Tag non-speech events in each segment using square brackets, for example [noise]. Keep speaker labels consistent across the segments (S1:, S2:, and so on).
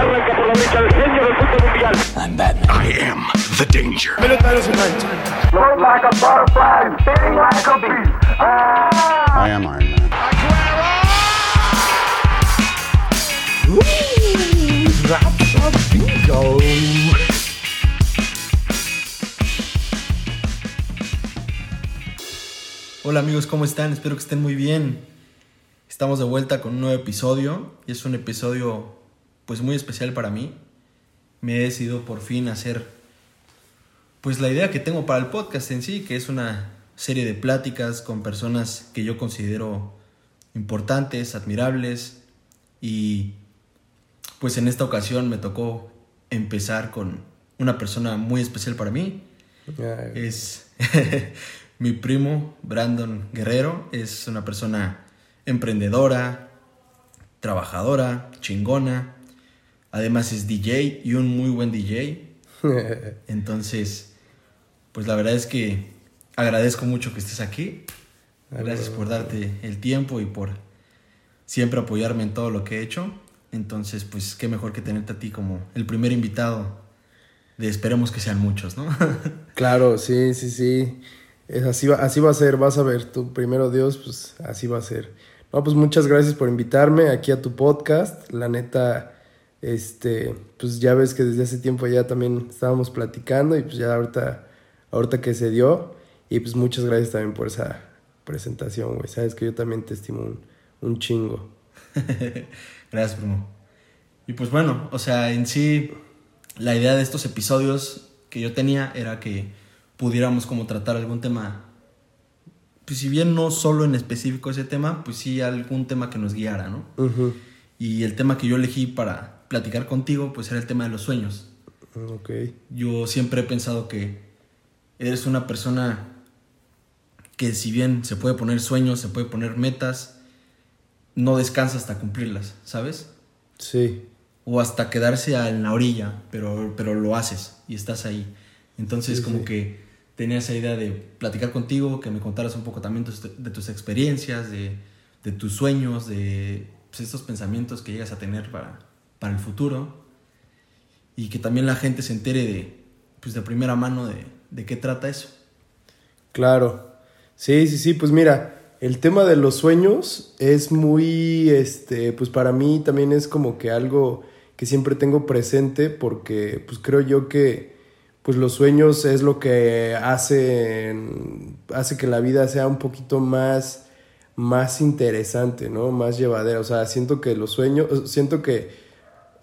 S1: Arranca por la derecha el genio del fútbol mundial.
S2: I'm Batman.
S3: I am the danger.
S4: Pelotaros en mancha.
S1: Float like a butterfly, sting like a bee. Ah!
S2: I am Iron Man.
S4: Hola amigos, ¿cómo están? Espero que estén muy bien. Estamos de vuelta con un nuevo episodio y es un episodio pues muy especial para mí. Me he decidido por fin hacer pues la idea que tengo para el podcast en sí, que es una serie de pláticas con personas que yo considero importantes, admirables y pues en esta ocasión me tocó empezar con una persona muy especial para mí. Es [laughs] mi primo Brandon Guerrero, es una persona emprendedora, trabajadora, chingona. Además es DJ y un muy buen DJ. [laughs] Entonces, pues la verdad es que agradezco mucho que estés aquí. Gracias por darte el tiempo y por siempre apoyarme en todo lo que he hecho. Entonces, pues qué mejor que tenerte a ti como el primer invitado de esperemos que sean muchos, ¿no? [laughs]
S5: Claro, sí, sí, sí. Es así, va, así va a ser, vas a ver, tú primero Dios, pues así va a ser. No, pues muchas gracias por invitarme aquí a tu podcast. La neta, este, pues ya ves que desde hace tiempo ya también estábamos platicando y pues ya ahorita, ahorita que se dio. Y pues muchas gracias también por esa presentación, güey. Sabes que yo también te estimo un, un chingo. [laughs]
S4: Gracias, primo. Y pues bueno, o sea, en sí, la idea de estos episodios que yo tenía era que pudiéramos como tratar algún tema, pues si bien no solo en específico ese tema, pues sí algún tema que nos guiara, ¿no? Y el tema que yo elegí para platicar contigo, pues era el tema de los sueños.
S5: Ok.
S4: Yo siempre he pensado que eres una persona que si bien se puede poner sueños, se puede poner metas, no descansa hasta cumplirlas, ¿sabes?
S5: Sí.
S4: O hasta quedarse en la orilla, pero, pero lo haces y estás ahí. Entonces
S5: Sí,
S4: como
S5: sí.
S4: que tenía esa idea de platicar contigo, que me contaras un poco también tus- de tus experiencias, de, de tus sueños, de pues, estos pensamientos que llegas a tener para, para el futuro. Y que también la gente se entere de, pues, de primera mano de, de qué trata eso.
S5: Claro. Sí, sí, sí, pues mira, el tema de los sueños es muy, este, pues para mí también es como que algo que siempre tengo presente porque pues creo yo que pues los sueños es lo que hace, hace que la vida sea un poquito más, más interesante, ¿no? Más llevadera. O sea, siento que los sueños, siento que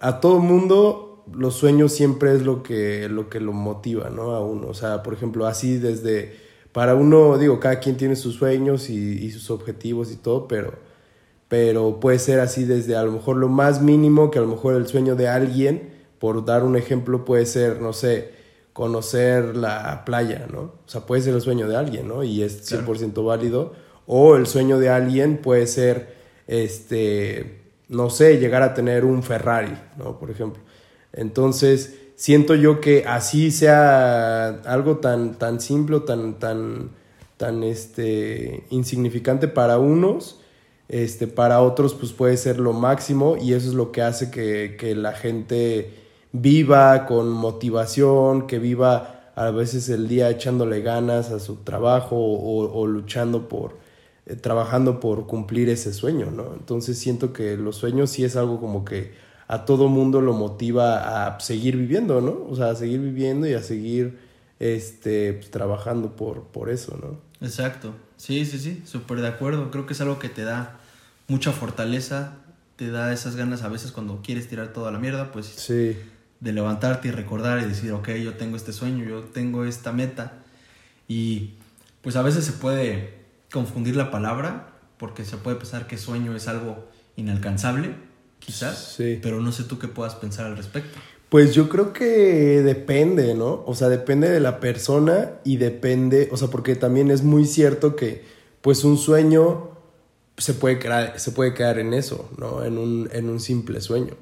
S5: a todo mundo los sueños siempre es lo que lo que lo motiva, ¿no? A uno, o sea, por ejemplo, así desde para uno, digo, cada quien tiene sus sueños y, y sus objetivos y todo, pero pero puede ser así desde a lo mejor lo más mínimo, que a lo mejor el sueño de alguien, por dar un ejemplo, puede ser, no sé, conocer la playa, ¿no? O sea, puede ser el sueño de alguien, ¿no? Y es 100% válido. O el sueño de alguien puede ser, este, no sé, llegar a tener un Ferrari, ¿no? Por ejemplo. Entonces, siento yo que así sea algo tan, tan simple, tan, tan, tan, este, insignificante para unos, este, para otros pues puede ser lo máximo y eso es lo que hace que, que la gente viva con motivación, que viva a veces el día echándole ganas a su trabajo o, o luchando por, eh, trabajando por cumplir ese sueño, ¿no? Entonces siento que los sueños sí es algo como que a todo mundo lo motiva a seguir viviendo, ¿no? O sea, a seguir viviendo y a seguir este, pues, trabajando por, por eso, ¿no?
S4: Exacto. Sí, sí, sí, súper de acuerdo. Creo que es algo que te da mucha fortaleza, te da esas ganas a veces cuando quieres tirar toda la mierda, pues
S5: Sí,
S4: de levantarte y recordar y decir, ok, yo tengo este sueño, yo tengo esta meta. Y pues a veces se puede confundir la palabra, porque se puede pensar que sueño es algo inalcanzable, quizás,
S5: Sí.
S4: pero no sé tú qué puedas pensar al respecto.
S5: Pues yo creo que depende, ¿no? O sea, depende de la persona y depende, o sea, porque también es muy cierto que pues un sueño se puede quedar, se puede quedar en eso, ¿no? En un, en un simple sueño.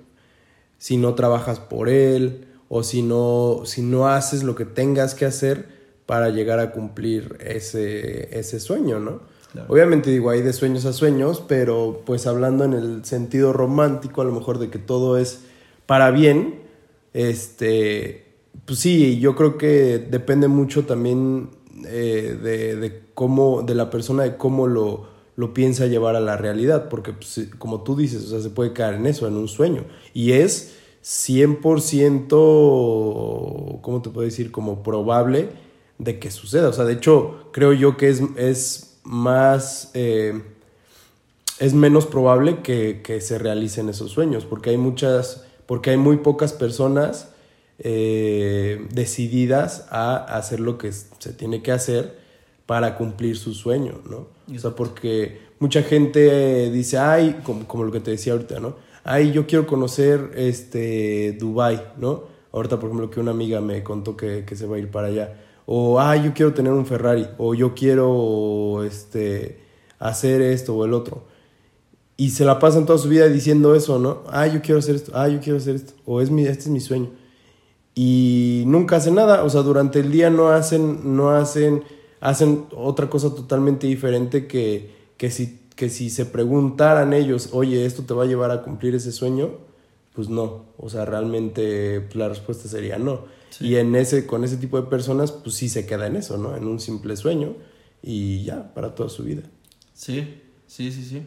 S5: Si no trabajas por él o si no, si no haces lo que tengas que hacer para llegar a cumplir ese, ese sueño, ¿no?
S4: Claro.
S5: Obviamente digo, hay de sueños a sueños, pero pues hablando en el sentido romántico, a lo mejor de que todo es para bien, este, pues sí, yo creo que depende mucho también eh, de, de cómo, de la persona, de cómo lo, lo piensa llevar a la realidad, porque pues, como tú dices, o sea, se puede caer en eso, en un sueño, y es 100%, ¿cómo te puedo decir? Como probable de que suceda, o sea, de hecho, creo yo que es, es más... Eh, es menos probable que, que, se realicen esos sueños, porque hay muchas, porque hay muy pocas personas eh, decididas a hacer lo que se tiene que hacer para cumplir su sueño, ¿no? O sea, porque mucha gente dice, ay, como, como, lo que te decía ahorita, ¿no? Ay, yo quiero conocer este Dubai, ¿no? Ahorita, por ejemplo, que una amiga me contó que, que se va a ir para allá. O, ay, yo quiero tener un Ferrari. O yo quiero este, hacer esto o el otro. Y se la pasan toda su vida diciendo eso, ¿no? Ay, yo quiero hacer esto. Ay, yo quiero hacer esto. O es mi, este es mi sueño y nunca hacen nada, o sea, durante el día no hacen, no hacen, hacen otra cosa totalmente diferente que, que, si, que si se preguntaran ellos, oye, ¿esto te va a llevar a cumplir ese sueño? Pues no, o sea, realmente la respuesta sería no. Sí. Y en ese, con ese tipo de personas, pues sí se queda en eso, ¿no? En un simple sueño y ya, para toda su vida.
S4: Sí, sí, sí, sí.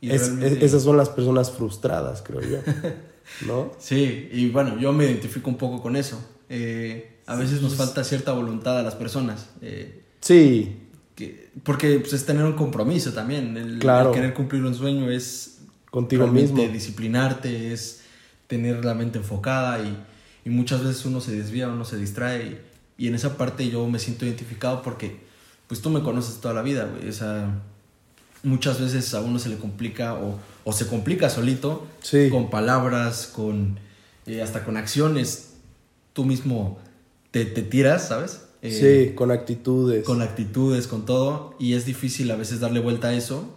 S5: Es, realmente... es, esas son las personas frustradas, creo yo. [laughs] ¿no?
S4: Sí, y bueno, yo me identifico un poco con eso. Eh, a veces nos falta cierta voluntad a las personas. Eh,
S5: sí.
S4: Que, porque pues, es tener un compromiso también. El,
S5: claro.
S4: el querer cumplir un sueño es
S5: contigo mismo.
S4: disciplinarte, es tener la mente enfocada y, y, muchas veces uno se desvía, uno se distrae y, y, en esa parte yo me siento identificado porque pues tú me conoces toda la vida, güey. O sea, muchas veces a uno se le complica o, o se complica solito
S5: sí.
S4: con palabras, con eh, hasta con acciones. Tú mismo te, te tiras, ¿sabes?
S5: Eh, sí, con actitudes.
S4: Con actitudes, con todo. Y es difícil a veces darle vuelta a eso.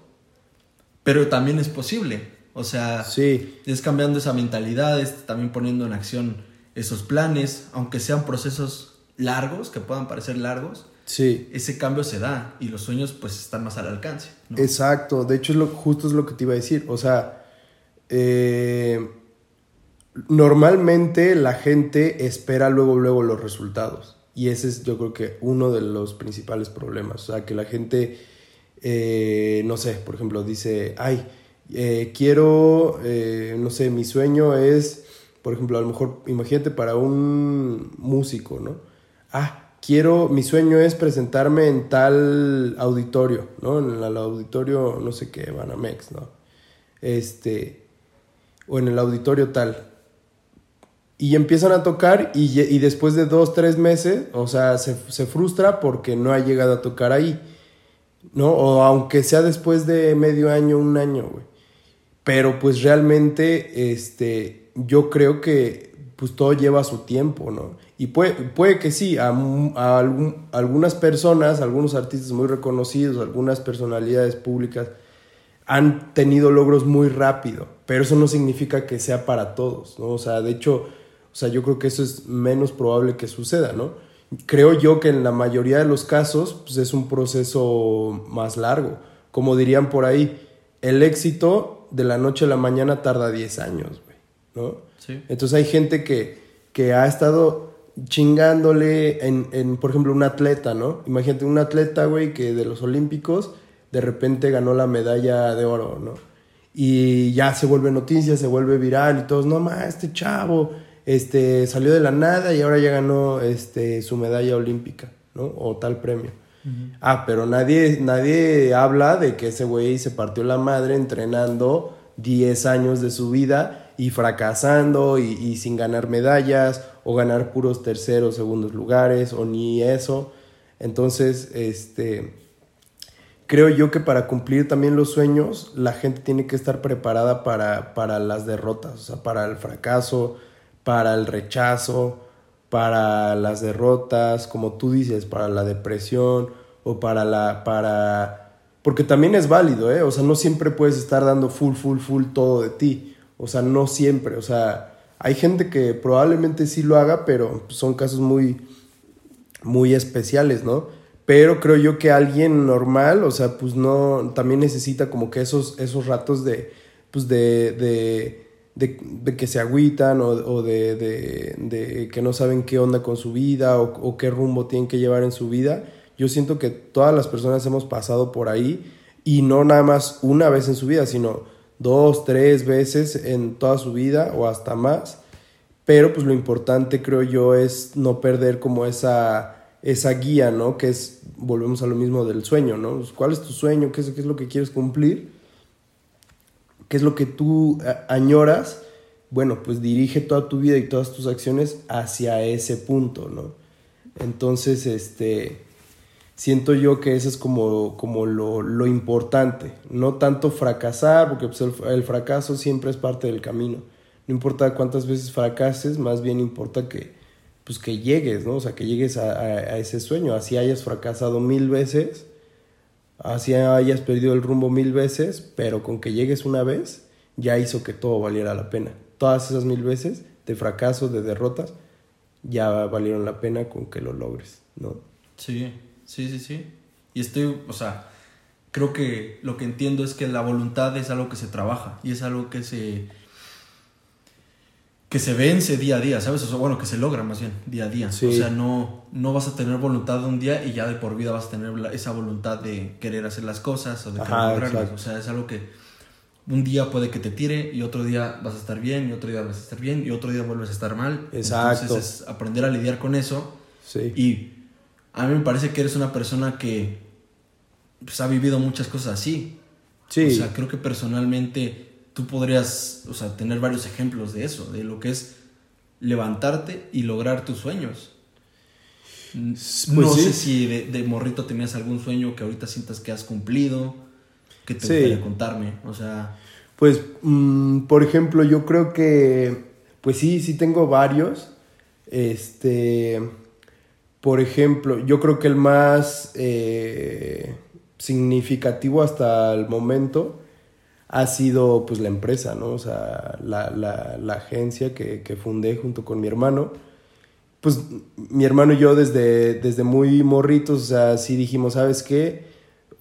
S4: Pero también es posible. O sea,
S5: sí.
S4: es cambiando esa mentalidad, es también poniendo en acción esos planes, aunque sean procesos largos, que puedan parecer largos.
S5: Sí.
S4: Ese cambio se da y los sueños pues están más al alcance. ¿no?
S5: Exacto, de hecho es lo, justo es lo que te iba a decir. O sea, eh, normalmente la gente espera luego, luego los resultados. Y ese es yo creo que uno de los principales problemas. O sea, que la gente, eh, no sé, por ejemplo, dice, ay, eh, quiero, eh, no sé, mi sueño es, por ejemplo, a lo mejor, imagínate para un músico, ¿no? Ah, quiero, mi sueño es presentarme en tal auditorio, ¿no? En el auditorio, no sé qué, Banamex, ¿no? Este, o en el auditorio tal. Y empiezan a tocar y, y después de dos, tres meses, o sea, se, se, frustra porque no ha llegado a tocar ahí, ¿no? O aunque sea después de medio año, un año, güey. Pero pues realmente, este, yo creo que pues todo lleva su tiempo, ¿no? Y puede, puede que sí, a, a, algún, algunas personas, algunos artistas muy reconocidos, algunas personalidades públicas han tenido logros muy rápido, pero eso no significa que sea para todos, ¿no? O sea, de hecho, o sea, yo creo que eso es menos probable que suceda, ¿no? Creo yo que en la mayoría de los casos pues es un proceso más largo. Como dirían por ahí, el éxito de la noche a la mañana tarda 10 años, güey, ¿no?
S4: Sí.
S5: Entonces hay gente que, que ha estado chingándole en, en, por ejemplo, un atleta, ¿no? Imagínate un atleta, güey, que de los Olímpicos de repente ganó la medalla de oro, ¿no? Y ya se vuelve noticia, se vuelve viral y todos, no, ma, este chavo, este, salió de la nada y ahora ya ganó, este, su medalla olímpica, ¿no? O tal premio. Ah, pero nadie, nadie habla de que ese güey se partió la madre entrenando 10 años de su vida y fracasando y, y, sin ganar medallas o ganar puros terceros, segundos lugares o ni eso. Entonces, este, creo yo que para cumplir también los sueños, la gente tiene que estar preparada para, para las derrotas, o sea, para el fracaso, para el rechazo, para las derrotas, como tú dices, para la depresión o para la, para, porque también es válido, ¿eh? O sea, no siempre puedes estar dando full, full, full todo de ti. O sea, no siempre. O sea, hay gente que probablemente sí lo haga, pero son casos muy, muy especiales, ¿no? Pero creo yo que alguien normal, o sea, pues no, también necesita como que esos, esos ratos de, pues de, de, de, de que se agüitan o, o de, de- de que no saben qué onda con su vida o, o qué rumbo tienen que llevar en su vida. Yo siento que todas las personas hemos pasado por ahí y no nada más una vez en su vida, sino dos, tres veces en toda su vida o hasta más. Pero pues lo importante creo yo es no perder como esa, esa guía, ¿no? Que es, volvemos a lo mismo del sueño, ¿no? Pues, ¿Cuál es tu sueño? ¿Qué es, qué es lo que quieres cumplir? ¿Qué es lo que tú a- añoras? Bueno, pues dirige toda tu vida y todas tus acciones hacia ese punto, ¿no? Entonces, este, siento yo que eso es como, como lo, lo importante. No tanto fracasar, porque pues, el, fracaso siempre es parte del camino. No importa cuántas veces fracases, más bien importa que, pues, que llegues, ¿no? O sea, que llegues a- a ese sueño. Así hayas fracasado mil veces, así hayas perdido el rumbo mil veces, pero con que llegues una vez, ya hizo que todo valiera la pena. Todas esas mil veces de fracasos, de derrotas, ya valieron la pena con que lo logres, ¿no?
S4: Sí, sí, sí, sí. Y estoy, o sea, creo que lo que entiendo es que la voluntad es algo que se trabaja y es algo que se que se vence día a día, ¿sabes? O sea, bueno, que se logra más bien día a día.
S5: Sí.
S4: O sea, no, no vas a tener voluntad de un día y ya de por vida vas a tener la- esa voluntad de querer hacer las cosas o de querer
S5: Ajá,
S4: lograrlas.
S5: exacto.
S4: O sea, es algo que un día puede que te tire y otro día vas a estar bien y otro día vas a estar bien y otro día vuelves a estar mal.
S5: Exacto.
S4: Entonces es aprender a lidiar con eso
S5: Sí.
S4: y a mí me parece que eres una persona que pues, ha vivido muchas cosas así.
S5: Sí.
S4: O sea, creo que personalmente tú podrías, o sea, tener varios ejemplos de eso, de lo que es levantarte y lograr tus sueños.
S5: Pues
S4: no
S5: sí.
S4: sé si de, de morrito tenías algún sueño que ahorita sientas que has cumplido, que te
S5: Sí.
S4: gustaría contarme. O sea,
S5: Pues, mm, por ejemplo, yo creo que, pues sí, sí tengo varios. Este, por ejemplo, yo creo que el más eh, significativo hasta el momento ha sido pues la empresa, ¿no? O sea, la, la, agencia que, que fundé junto con mi hermano. Pues mi hermano y yo desde, desde muy morritos, o sea, sí dijimos, ¿sabes qué?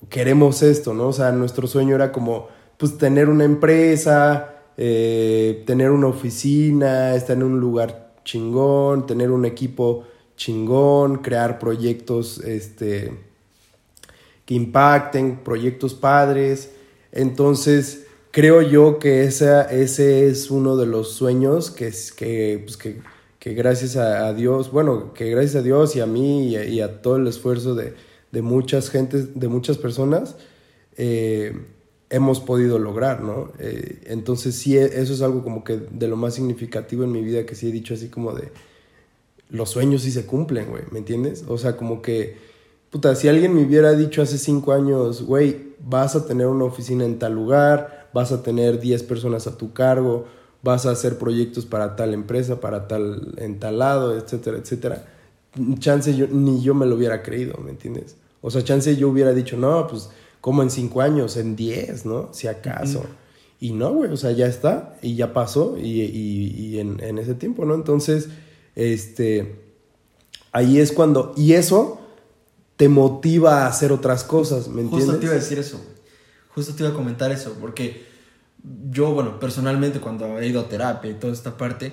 S5: Queremos esto, ¿no? O sea, nuestro sueño era como, pues, tener una empresa, eh, tener una oficina, estar en un lugar chingón, tener un equipo chingón, crear proyectos, este, que impacten, proyectos padres. Entonces, creo yo que ese es uno de los sueños que, que, pues, que, que gracias a, Dios, bueno, que gracias a Dios y a mí y a, y a todo el esfuerzo de, de muchas gentes, de muchas personas, eh, hemos podido lograr, ¿no? Eh, entonces, sí, eso es algo como que de lo más significativo en mi vida que sí he dicho así como de, los sueños sí se cumplen, güey, ¿me entiendes? O sea, como que, puta, si alguien me hubiera dicho hace cinco años, güey, vas a tener una oficina en tal lugar, vas a tener 10 personas a tu cargo, vas a hacer proyectos para tal empresa, para tal, en tal lado, etcétera, etcétera, chance yo, ni yo me lo hubiera creído, ¿me entiendes? O sea, chance yo hubiera dicho, no, pues, como en cinco años, en 10, ¿no? Si acaso. Y no, güey, o sea, ya está, y ya pasó, y, y- y en, en ese tiempo, ¿no? Entonces, este, ahí es cuando, y eso te motiva a hacer otras cosas, ¿me entiendes?
S4: Justo te iba a decir eso. Justo te iba a comentar eso, porque yo, bueno, personalmente cuando he ido a terapia y toda esta parte,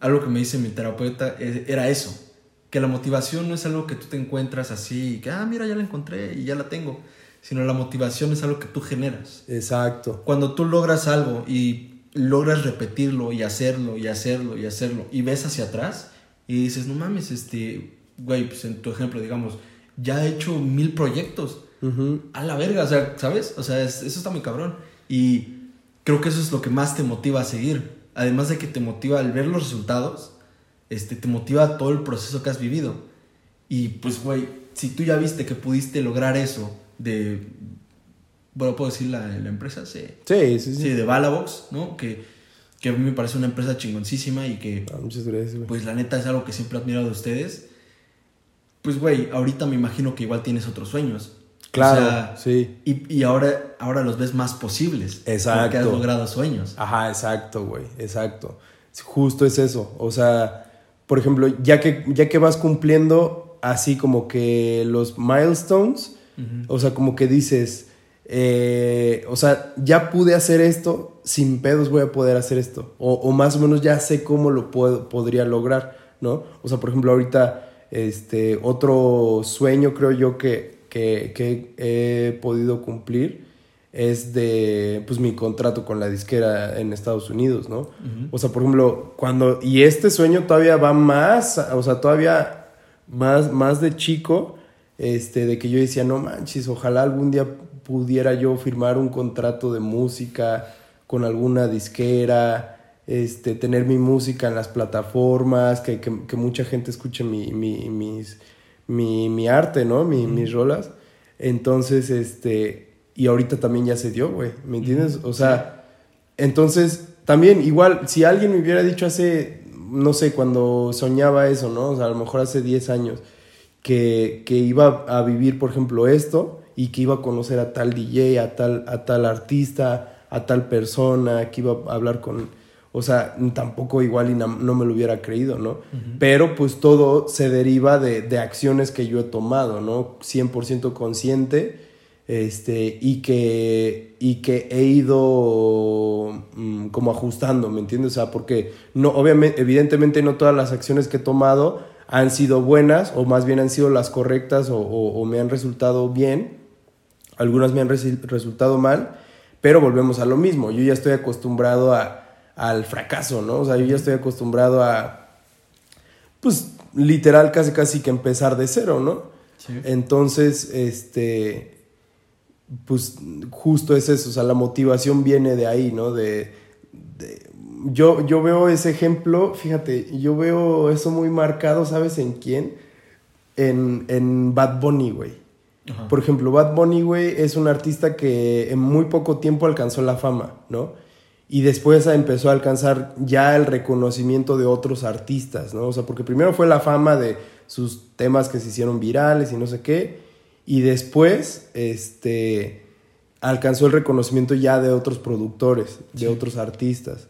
S4: algo que me dice mi terapeuta eh, era eso, que la motivación no es algo que tú te encuentras así, que, ah, mira, ya la encontré y ya la tengo, sino la motivación es algo que tú generas.
S5: Exacto.
S4: Cuando tú logras algo y logras repetirlo y hacerlo y hacerlo y hacerlo y ves hacia atrás y dices, no mames, este, güey, pues en tu ejemplo, digamos, ya he hecho mil proyectos.
S5: Ujú.
S4: A la verga, o sea, ¿sabes? O sea, es- eso está muy cabrón. Y creo que eso es lo que más te motiva a seguir. Además de que te motiva al ver los resultados, este, te motiva todo el proceso que has vivido. Y pues, güey, si tú ya viste que pudiste lograr eso de... Bueno, ¿puedo decir la, la empresa? Sí.
S5: Sí, sí, sí.
S4: Sí, de Balabox, ¿no? Que, que a mí me parece una empresa chingoncísima y que
S5: Ah, muchas gracias, güey.
S4: pues la neta es algo que siempre he admirado de ustedes. Pues, güey, ahorita me imagino que igual tienes otros sueños.
S5: Claro,
S4: O sea,
S5: sí.
S4: Y, y ahora, ahora los ves más posibles.
S5: Exacto.
S4: Porque has logrado sueños.
S5: Ajá, exacto, güey, exacto. Justo es eso. O sea, por ejemplo, ya que, ya que vas cumpliendo así como que los milestones, o sea, como que dices, eh, o sea, ya pude hacer esto, sin pedos voy a poder hacer esto. O, o más o menos ya sé cómo lo puedo, podría lograr, ¿no? O sea, por ejemplo, ahorita, este, otro sueño creo yo que, que, que he podido cumplir es de, pues, mi contrato con la disquera en Estados Unidos, ¿no? O sea, por ejemplo, cuando, y este sueño todavía va más, o sea, todavía más, más de chico, este, de que yo decía, no manches, ojalá algún día pudiera yo firmar un contrato de música con alguna disquera, este, tener mi música en las plataformas, que, que, que mucha gente escuche mi, mi, mis, mi, mi arte, ¿no? Mi, Mis rolas. Entonces, este, y ahorita también ya se dio, güey, ¿me entiendes? O sea, entonces, también igual, si alguien me hubiera dicho hace, no sé, cuando soñaba eso, ¿no? O sea, a lo mejor hace 10 años, que, que iba a vivir, por ejemplo, esto y que iba a conocer a tal DJ, a tal, a tal artista, a tal persona, que iba a hablar con... O sea, tampoco igual y no, me lo hubiera creído, ¿no? Pero pues todo se deriva de, de, acciones que yo he tomado, ¿no? 100% consciente este, y, que, y que he ido mmm, como ajustando, ¿me entiendes? O sea, porque no, obviamente, evidentemente no todas las acciones que he tomado han sido buenas o más bien han sido las correctas o, o, o me han resultado bien, algunas me han res resultado mal, pero volvemos a lo mismo, yo ya estoy acostumbrado a, al fracaso, ¿no? O sea, yo ya estoy acostumbrado a, pues, literal, casi casi que empezar de cero, ¿no? Sí. Entonces, este, pues, justo es eso, o sea, la motivación viene de ahí, ¿no? De, de yo, yo veo ese ejemplo, fíjate, yo veo eso muy marcado, ¿sabes en quién? En, en Bad Bunny, güey. Ajá. Por ejemplo, Bad Bunny, güey, es un artista que en muy poco tiempo alcanzó la fama, ¿no? Y después empezó a alcanzar ya el reconocimiento de otros artistas, ¿no? O sea, porque primero fue la fama de sus temas que se hicieron virales y no sé qué, y después, este, alcanzó el reconocimiento ya de otros productores, de sí. otros artistas.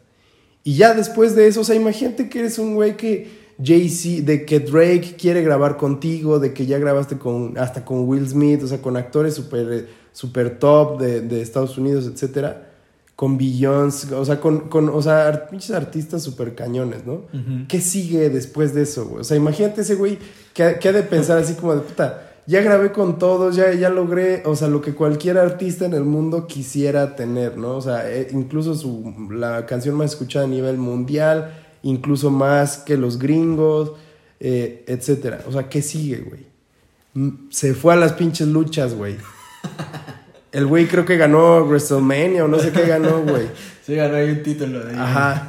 S5: Y ya después de eso, o sea, imagínate que eres un güey que Jay-Z, de que Drake quiere grabar contigo, de que ya grabaste con, hasta con Will Smith, o sea, con actores super, super top de, de Estados Unidos, etcétera, con Beyoncé, o sea, con, con o sea, muchos artistas super cañones, ¿no? Uh -huh. ¿Qué sigue después de eso, güey? O sea, imagínate ese güey que, que ha de pensar así como de puta ya grabé con todos, ya, ya logré, o sea, lo que cualquier artista en el mundo quisiera tener, ¿no? O sea, eh, incluso su, la canción más escuchada a nivel mundial, incluso más que los gringos, eh, etcétera. O sea, ¿qué sigue, güey? Se fue a las pinches luchas, güey. [laughs] El güey creo que ganó WrestleMania o no sé qué ganó, güey. [laughs]
S4: Sí, ganó ahí un título de ahí.
S5: Ajá.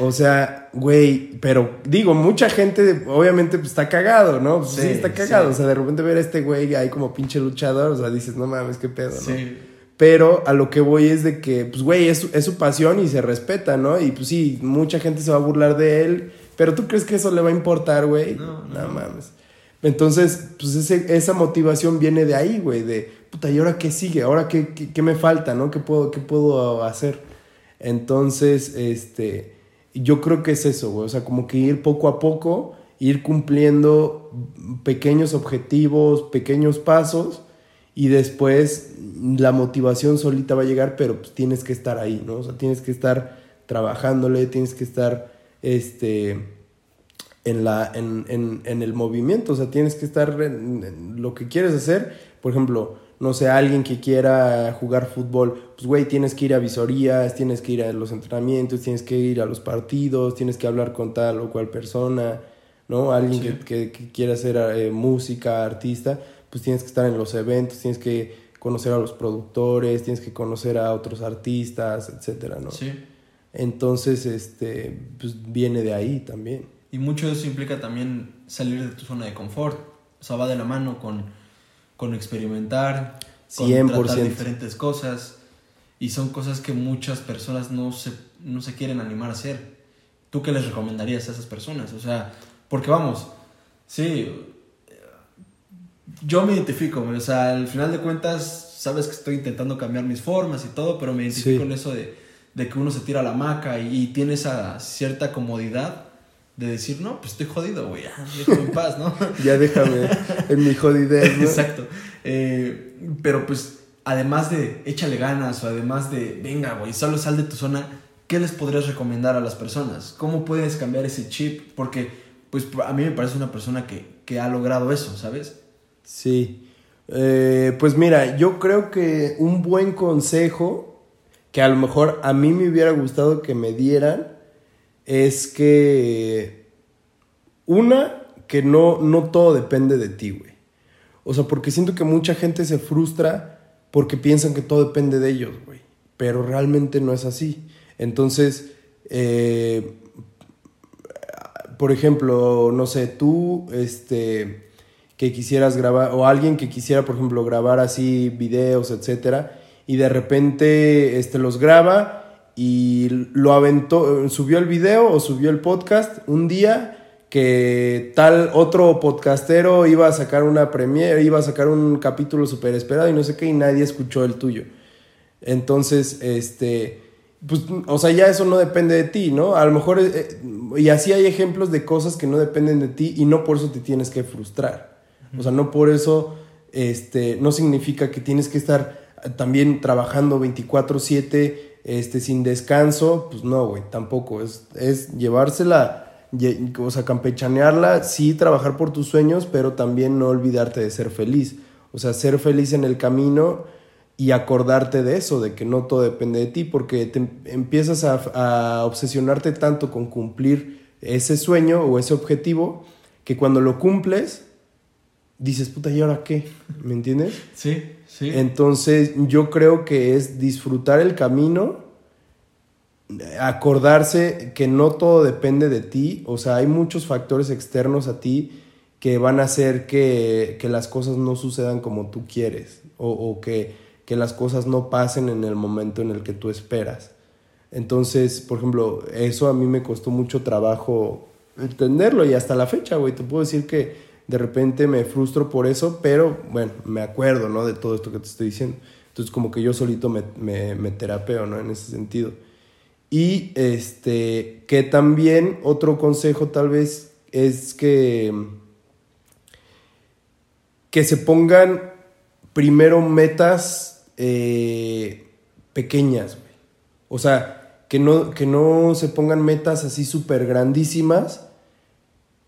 S5: O sea, güey, pero digo, mucha gente obviamente pues, está cagado, ¿no? Pues, sí, sí, está cagado. Sí. O sea, de repente ver a este güey ahí como pinche luchador, o sea, dices, no mames, qué pedo, ¿no? Sí. Pero a lo que voy es de que, pues, güey, es, es su pasión y se respeta, ¿no? Y pues sí, mucha gente se va a burlar de él, pero ¿tú crees que eso le va a importar, güey?
S4: No, no.
S5: no mames. Entonces, pues ese, esa motivación viene de ahí, güey, de, puta, ¿y ahora qué sigue? ¿Ahora qué, qué, me falta, no? ¿Qué puedo, qué puedo hacer? Entonces, este, yo creo que es eso, güey. O sea, como que ir poco a poco, ir cumpliendo pequeños objetivos, pequeños pasos, y después la motivación solita va a llegar, pero pues tienes que estar ahí, ¿no? O sea, tienes que estar trabajándole, tienes que estar, este, en, la, en, en, en el movimiento, o sea, tienes que estar en lo que quieres hacer. Por ejemplo, no sé, alguien que quiera jugar fútbol, pues güey, tienes que ir a visorías, tienes que ir a los entrenamientos, tienes que ir a los partidos, tienes que hablar con tal o cual persona, ¿no? Alguien sí. que, que, que, quiera hacer eh, música, artista, pues tienes que estar en los eventos, tienes que conocer a los productores, tienes que conocer a otros artistas, etcétera, ¿no?
S4: Sí.
S5: Entonces, este, pues viene de ahí también.
S4: Y mucho de eso implica también salir de tu zona de confort. O sea, va de la mano con con experimentar, con 100%. tratar diferentes cosas. Y son cosas que muchas personas no se, no se quieren animar a hacer. ¿Tú qué les recomendarías a esas personas? O sea, porque vamos, sí, yo me identifico, o sea, al final de cuentas, sabes que estoy intentando cambiar mis formas y todo, pero me identifico sí. en eso de, de, que uno se tira a la hamaca y, y tiene esa cierta comodidad de decir, no, pues estoy jodido, güey, ya, déjame en paz, ¿no? [laughs]
S5: ya déjame en mi jodidez, ¿no?
S4: Exacto. Eh, pero pues además de échale ganas o además de venga, güey, solo sal de tu zona, ¿qué les podrías recomendar a las personas? ¿Cómo puedes cambiar ese chip? Porque, pues, a mí me parece una persona que, que ha logrado eso, ¿sabes?
S5: Sí. Eh, pues mira, yo creo que un buen consejo que a lo mejor a mí me hubiera gustado que me dieran es que una, que no, no todo depende de ti, güey. O sea, porque siento que mucha gente se frustra porque piensan que todo depende de ellos, güey. Pero realmente no es así. Entonces, eh, por ejemplo, no sé, tú, este, que quisieras grabar, o alguien que quisiera, por ejemplo, grabar así videos, etcétera, y de repente, este, los graba y lo aventó, subió el video o subió el podcast un día que tal otro podcastero iba a sacar una premiere, iba a sacar un capítulo súper esperado y no sé qué, y nadie escuchó el tuyo. Entonces, este, pues, o sea, ya eso no depende de ti, ¿no? A lo mejor, eh, y así hay ejemplos de cosas que no dependen de ti y no por eso te tienes que frustrar. O sea, no por eso, este, no significa que tienes que estar también trabajando 24/7, este, sin descanso, pues no, güey, tampoco, es, es llevársela o sea, campechanearla, sí trabajar por tus sueños, pero también no olvidarte de ser feliz. O sea, ser feliz en el camino y acordarte de eso, de que no todo depende de ti, porque te empiezas a, a obsesionarte tanto con cumplir ese sueño o ese objetivo, que cuando lo cumples, dices, puta, ¿y ahora qué? ¿Me entiendes?
S4: Sí,
S5: Entonces, yo creo que es disfrutar el camino acordarse que no todo depende de ti, o sea, hay muchos factores externos a ti que van a hacer que, las cosas no sucedan como tú quieres o, que, que, las cosas no pasen en el momento en el que tú esperas. Entonces, por ejemplo, eso a mí me costó mucho trabajo entenderlo y hasta la fecha, güey, te puedo decir que de repente me frustro por eso, pero bueno, me acuerdo, ¿no? De todo esto que te estoy diciendo. Entonces, como que yo solito me, me, me terapeo, ¿no? En ese sentido. Y este, que también otro consejo tal vez es que, que se pongan primero metas eh, pequeñas, O sea, que no, que no se pongan metas así súper grandísimas,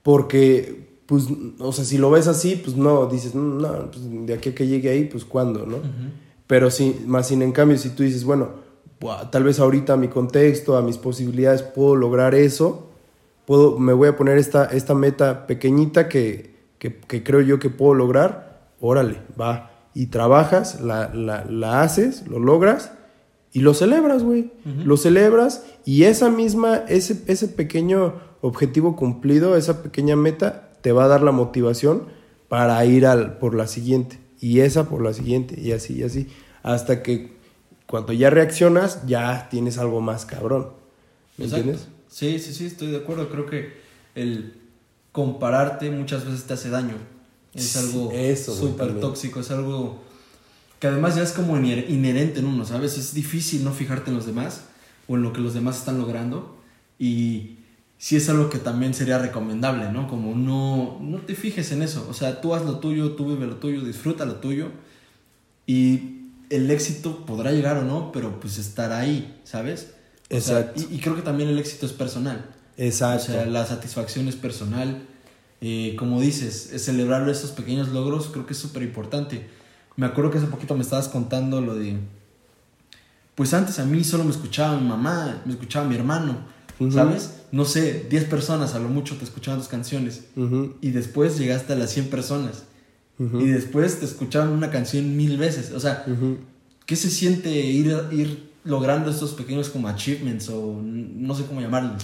S5: porque, pues, o sea, si lo ves así, pues no, dices, no, pues, de aquí a que llegue ahí, pues cuándo, ¿no? Pero sí, más sin en cambio, si tú dices, bueno, tal vez ahorita a mi contexto, a mis posibilidades, puedo lograr eso, puedo, me voy a poner esta, esta meta pequeñita que, creo yo que puedo lograr, órale, va, y trabajas, la, haces, lo logras y lo celebras, güey, lo celebras y esa misma, ese, ese pequeño objetivo cumplido, esa pequeña meta, te va a dar la motivación para ir al, por la siguiente y esa por la siguiente y así y así, hasta que cuando ya reaccionas, ya tienes algo más cabrón. ¿Me entiendes?
S4: Sí, sí, sí, estoy de acuerdo. Creo que el compararte muchas veces te hace daño. Es algo súper tóxico, es algo que además ya es como inherente en uno, ¿sabes? Es difícil no fijarte en los demás o en lo que los demás están logrando y sí es algo que también sería recomendable, ¿no? Como no, no te fijes en eso, o sea, tú haz lo tuyo, tú vive lo tuyo, disfruta lo tuyo y el éxito podrá llegar o no, pero pues estar ahí, ¿sabes? Exacto. y, creo que también el éxito es personal. Exacto. O sea, la satisfacción es personal. Eh, como dices, celebrar esos pequeños logros creo que es súper importante. Me acuerdo que hace poquito me estabas contando lo de... Pues antes a mí solo me escuchaba mi mamá, me escuchaba mi hermano, ¿sabes? No sé, 10 personas a lo mucho te escuchaban tus canciones. Y después llegaste a las 100 personas y después te escuchaban una canción mil veces. O sea, ¿qué se siente ir, ir logrando estos pequeños como achievements o no sé cómo llamarlos?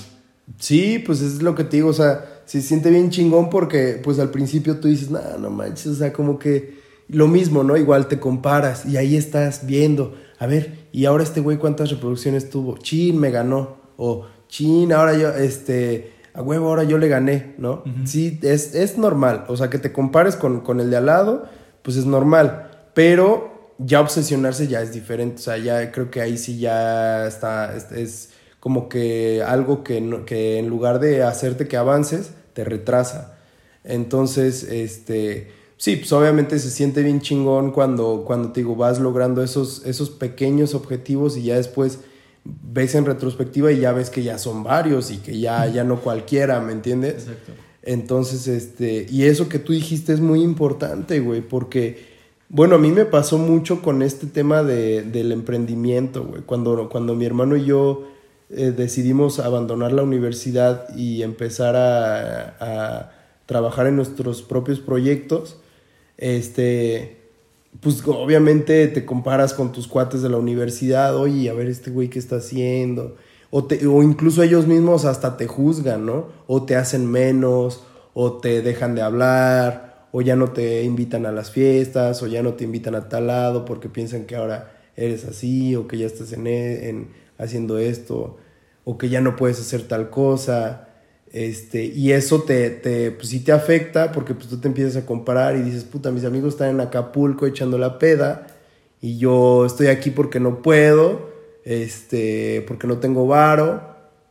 S5: Sí, pues es lo que te digo, o sea, se siente bien chingón porque pues al principio tú dices, no, no manches, o sea, como que lo mismo, ¿no? Igual te comparas y ahí estás viendo, a ver, y ahora este güey cuántas reproducciones tuvo, chin, me ganó, o chin, ahora yo, este, a huevo, ahora yo le gané, ¿no? Sí, es, es, normal. O sea, que te compares con, con, el de al lado, pues es normal. Pero ya obsesionarse ya es diferente. O sea, ya creo que ahí sí ya está, es, como que algo que, que en lugar de hacerte que avances, te retrasa. Entonces, este, sí, pues obviamente se siente bien chingón cuando, cuando te digo, vas logrando esos, esos pequeños objetivos y ya después ves en retrospectiva y ya ves que ya son varios y que ya, ya no cualquiera, ¿me entiendes?
S4: Exacto.
S5: Entonces, este, y eso que tú dijiste es muy importante, güey, porque, bueno, a mí me pasó mucho con este tema de, del emprendimiento, güey, cuando, cuando mi hermano y yo eh, decidimos abandonar la universidad y empezar a, a trabajar en nuestros propios proyectos, este, pues obviamente te comparas con tus cuates de la universidad, oye, a ver este güey qué está haciendo, o, te, o incluso ellos mismos hasta te juzgan, ¿no? O te hacen menos, o te dejan de hablar, o ya no te invitan a las fiestas, o ya no te invitan a tal lado porque piensan que ahora eres así, o que ya estás en, e- en haciendo esto, o que ya no puedes hacer tal cosa. Este, y eso te, te, pues sí te afecta porque pues tú te empiezas a comparar y dices, puta, mis amigos están en Acapulco echando la peda y yo estoy aquí porque no puedo, este, porque no tengo varo,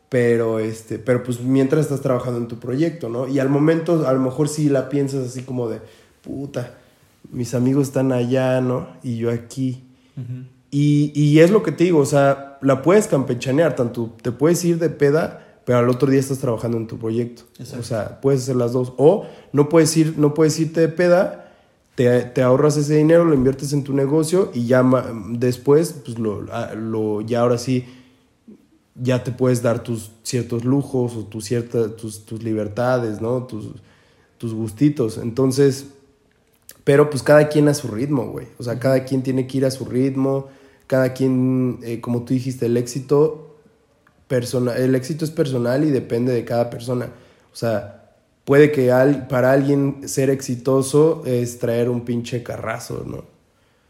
S5: pero este, pero pues mientras estás trabajando en tu proyecto, ¿no? Y al momento a lo mejor sí la piensas así como de, puta, mis amigos están allá, ¿no? Y yo aquí. Y, y es lo que te digo, o sea, la puedes campechanear, tanto te puedes ir de peda, pero al otro día estás trabajando en tu proyecto.
S4: Exacto.
S5: O sea, puedes hacer las dos. O no puedes ir, no puedes irte de peda, te, te ahorras ese dinero, lo inviertes en tu negocio y ya después, pues lo, a- lo, ya ahora sí, ya te puedes dar tus ciertos lujos o tus, ciertas, tus, tus libertades, ¿no? Tus, tus gustitos. Entonces, pero pues cada quien a su ritmo, güey. O sea, cada quien tiene que ir a su ritmo. Cada quien, eh, como tú dijiste, el éxito, el éxito es personal y depende de cada persona. O sea, puede que al- para alguien ser exitoso es traer un pinche carrazo, ¿no?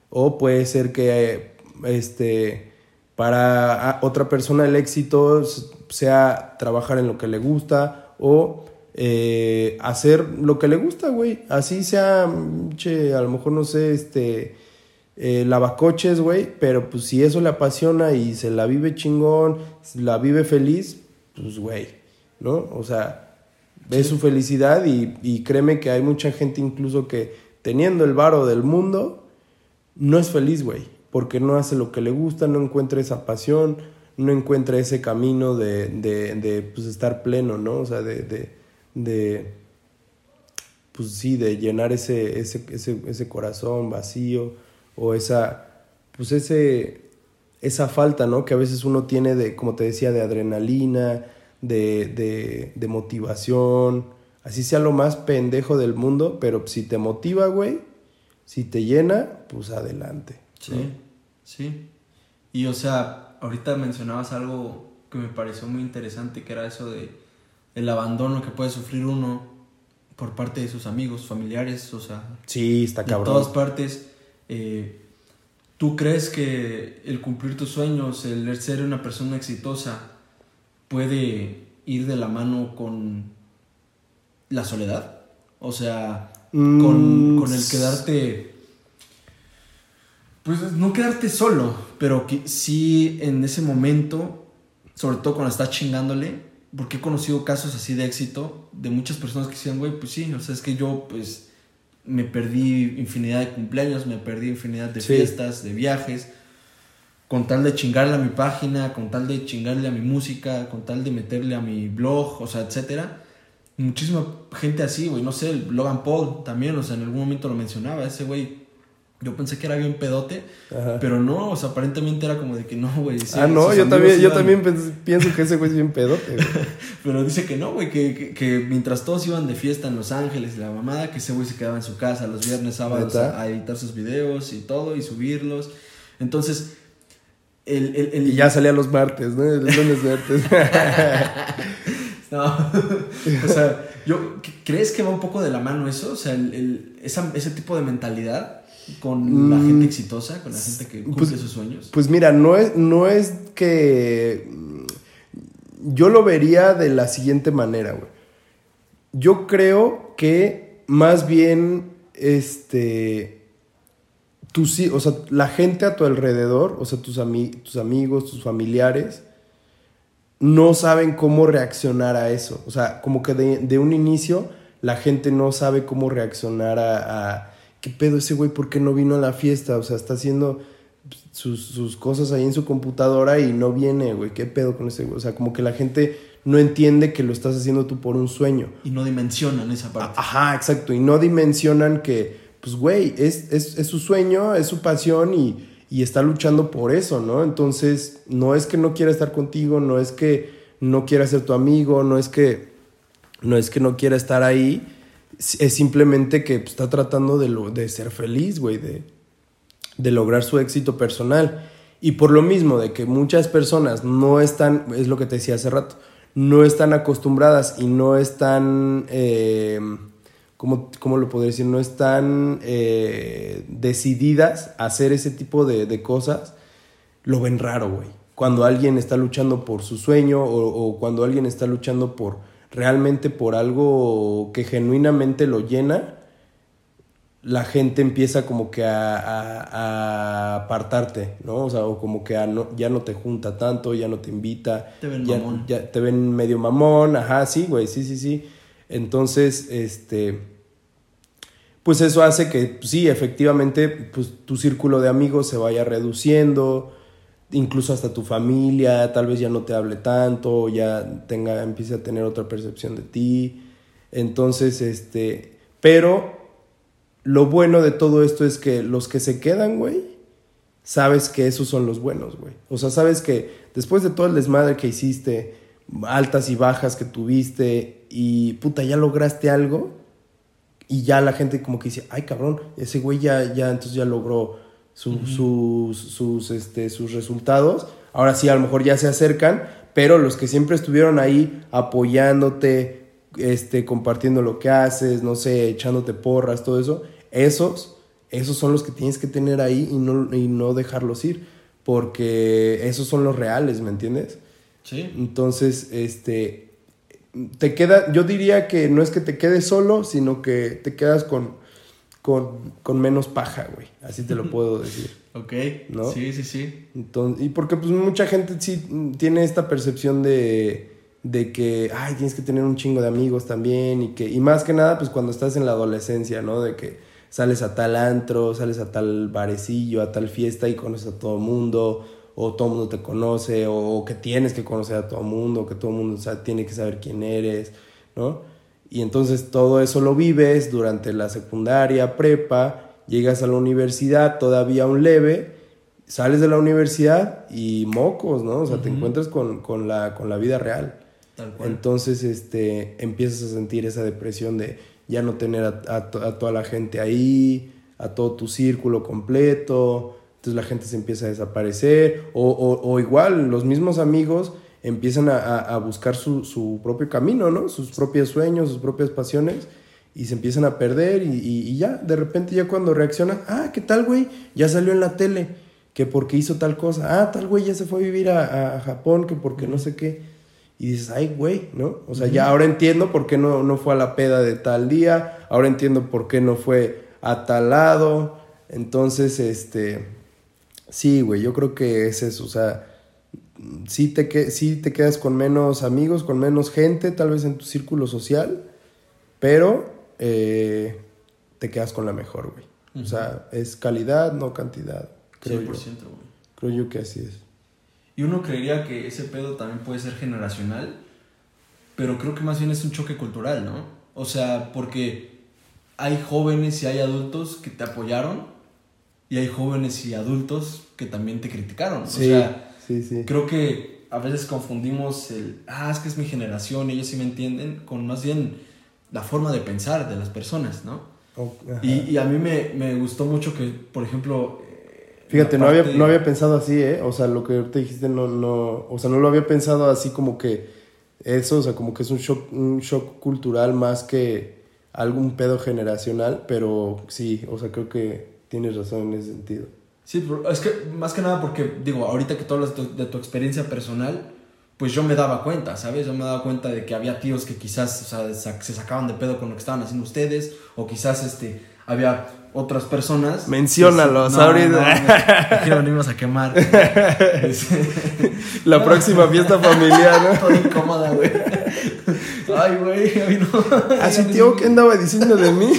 S5: O puede ser que este, para otra persona el éxito sea trabajar en lo que le gusta o eh, hacer lo que le gusta, güey. Así sea, mm, che, a lo mejor no sé, este, eh, lavacoches, güey, pero pues si eso le apasiona y se la vive chingón, la vive feliz, pues, güey, ¿no? O sea, ve su felicidad y, y créeme que hay mucha gente incluso que teniendo el varo del mundo, no es feliz, güey, porque no hace lo que le gusta, no encuentra esa pasión, no encuentra ese camino de, de, de, pues, estar pleno, ¿no? O sea, de, de, de, pues sí, de llenar ese, ese, ese, ese corazón vacío o esa, pues ese, esa falta, ¿no? Que a veces uno tiene de, como te decía, de adrenalina, de, de, de motivación, así sea lo más pendejo del mundo, pero si te motiva, güey, si te llena, pues adelante.
S4: Sí, sí. Y o sea, ahorita mencionabas algo que me pareció muy interesante, que era eso de el abandono que puede sufrir uno por parte de sus amigos, familiares, o sea,
S5: Sí, está
S4: de
S5: cabrón.
S4: todas partes. Eh, ¿Tú crees que el cumplir tus sueños, el ser una persona exitosa, puede ir de la mano con la soledad? O sea,
S5: Mm,
S4: con, con el quedarte... Pues no quedarte solo, pero que sí en ese momento, sobre todo cuando estás chingándole, porque he conocido casos así de éxito de muchas personas que decían, güey, pues sí, o sea, es que yo pues me perdí infinidad de cumpleaños, me perdí infinidad de
S5: Sí.
S4: fiestas, de viajes, con tal de chingarle a mi página, con tal de chingarle a mi música, con tal de meterle a mi blog, o sea, etcétera. Muchísima gente así, güey, no sé, Logan Paul también, o sea, en algún momento lo mencionaba, ese güey, yo pensé que era bien pedote,
S5: Ajá.
S4: pero no, o sea, aparentemente era como de que no, güey. sí,
S5: ah, no, yo también, yo también pienso que ese güey es bien pedote, güey. [laughs]
S4: Pero dice que no, güey, que, que, que mientras todos iban de fiesta en Los Ángeles y la mamada, que ese güey se quedaba en su casa los viernes, sábados a, a editar sus videos y todo y subirlos. Entonces, el... el, el-
S5: Y ya salía los martes, ¿no? Los lunes martes. [laughs]
S4: No, o sea, yo, ¿crees que va un poco de la mano eso? O sea, el, el- esa- ese tipo de mentalidad con la
S5: Mm,
S4: gente exitosa, con la gente que cumple
S5: pues-
S4: sus sueños.
S5: Pues mira, no es, no es que. mm, Yo lo vería de la siguiente manera, güey. Yo creo que más bien, este. Tú sí, o sea, la gente a tu alrededor, o sea, tus, ami- tus amigos, tus familiares, no saben cómo reaccionar a eso. O sea, como que de, de un inicio, la gente no sabe cómo reaccionar a, a ¿qué pedo ese güey? ¿Por qué no vino a la fiesta? O sea, está haciendo sus, sus cosas ahí en su computadora y no viene, güey. ¿Qué pedo con ese güey? O sea, como que la gente no entiende que lo estás haciendo tú por un sueño.
S4: Y no dimensionan esa parte.
S5: Ajá, exacto. Y no dimensionan que, pues, güey, es, es, es su sueño, es su pasión y, y está luchando por eso, ¿no? Entonces, no es que no quiera estar contigo, no es que no quiera ser tu amigo, no es que no, es que no quiera estar ahí, es simplemente que pues, está tratando de, lo, de ser feliz, güey, de, de lograr su éxito personal. Y por lo mismo de que muchas personas no están, es lo que te decía hace rato, no están acostumbradas y no están, eh, ¿cómo, ¿cómo, lo podría decir? No están eh, decididas a hacer ese tipo de, de, cosas, lo ven raro, güey. Cuando alguien está luchando por su sueño o cuando alguien está luchando por realmente por algo que genuinamente lo llena, la gente empieza como que a, a, a, apartarte, ¿no? O sea, o como que no, ya no te junta tanto, ya no te invita.
S4: Te ven
S5: ya,
S4: mamón.
S5: Ya te ven medio mamón, ajá, sí, güey, sí, sí, sí. Entonces, este, pues eso hace que, pues, sí, efectivamente, pues tu círculo de amigos se vaya reduciendo, incluso hasta tu familia, tal vez ya no te hable tanto, ya tenga, empiece a tener otra percepción de ti. Entonces, este, pero lo bueno de todo esto es que los que se quedan, güey, sabes que esos son los buenos, güey. O sea, sabes que después de todo el desmadre que hiciste, altas y bajas que tuviste y puta, ya lograste algo y ya la gente como que dice, ay cabrón, ese güey ya, ya, entonces ya logró su, uh -huh. sus, sus, este, sus resultados. Ahora sí, a lo mejor ya se acercan, pero los que siempre estuvieron ahí apoyándote, este, compartiendo lo que haces, no sé, echándote porras, todo eso, esos, esos son los que tienes que tener ahí y no, y no dejarlos ir, porque esos son los reales, ¿me entiendes?
S4: Sí.
S5: Entonces, este, te queda, yo diría que no es que te quedes solo, sino que te quedas con, con, con menos paja, güey, así te lo [laughs] puedo decir.
S4: ok,
S5: ¿no?
S4: sí, sí, sí.
S5: Entonces, y porque pues mucha gente sí tiene esta percepción de, de que, ay, tienes que tener un chingo de amigos también y que, y más que nada, pues cuando estás en la adolescencia, ¿no? De que sales a tal antro, sales a tal barecillo, a tal fiesta y conoces a todo mundo, o todo el mundo te conoce, o, o, que tienes que conocer a todo el mundo, o que todo el mundo o sea, tiene que saber quién eres, ¿no? Y entonces todo eso lo vives durante la secundaria, prepa, llegas a la universidad todavía un leve, sales de la universidad y mocos, ¿no? O sea, uh -huh. te encuentras con, con, la, con la vida real. Entonces, este, empiezas a sentir esa depresión de ya no tener a, a, a, toda la gente ahí, a todo tu círculo completo, entonces la gente se empieza a desaparecer, o, o, o igual los mismos amigos empiezan a, a buscar su, su, propio camino, ¿no? Sus propios sueños, sus propias pasiones, y se empiezan a perder, y, y, y ya, de repente ya cuando reaccionan, ah, ¿qué tal, güey? Ya salió en la tele, que porque hizo tal cosa, ah, tal güey ya se fue a vivir a, a Japón, que porque no sé qué y dices, ay, güey, ¿no? O sea, uh -huh. ya ahora entiendo por qué no, no fue a la peda de tal día, ahora entiendo por qué no fue a tal lado. Entonces, este, sí, güey, yo creo que es eso, o sea, sí te, que, sí te quedas con menos amigos, con menos gente, tal vez en tu círculo social, pero eh, te quedas con la mejor, güey. Uh -huh. O sea, es calidad, no cantidad, creo
S4: 100%,
S5: yo.
S4: Güey.
S5: Creo yo que así es.
S4: Y uno creería que ese pedo también puede ser generacional, pero creo que más bien es un choque cultural, ¿no? O sea, porque hay jóvenes y hay adultos que te apoyaron y hay jóvenes y adultos que también te criticaron.
S5: Sí,
S4: o sea,
S5: sí, sí.
S4: creo que a veces confundimos el, ah, es que es mi generación, ellos sí me entienden, con más bien la forma de pensar de las personas, ¿no?
S5: Oh,
S4: y, y, a mí me, me gustó mucho que, por ejemplo,
S5: Fíjate, no, había, no había pensado así, ¿eh? O sea, lo que te dijiste no, no, o sea, no lo había pensado así como que eso, o sea, como que es un shock, un shock cultural más que algún pedo generacional, pero sí, o sea, creo que tienes razón en ese sentido.
S4: Sí, es que más que nada porque, digo, ahorita que tú hablas de tu, de tu experiencia personal, pues yo me daba cuenta, ¿sabes? Yo me daba cuenta de que había tíos que quizás, o sea, se sacaban de pedo con lo que estaban haciendo ustedes, o quizás, este, había otras personas.
S5: Menciónalos,
S4: no,
S5: ahorita.
S4: No, no, venimos a quemar. [laughs]
S5: La próxima fiesta familiar, ¿no?
S4: Toda incómoda, güey. Ay, güey, ay, no.
S5: Así, tío, ¿qué andaba diciendo de mí?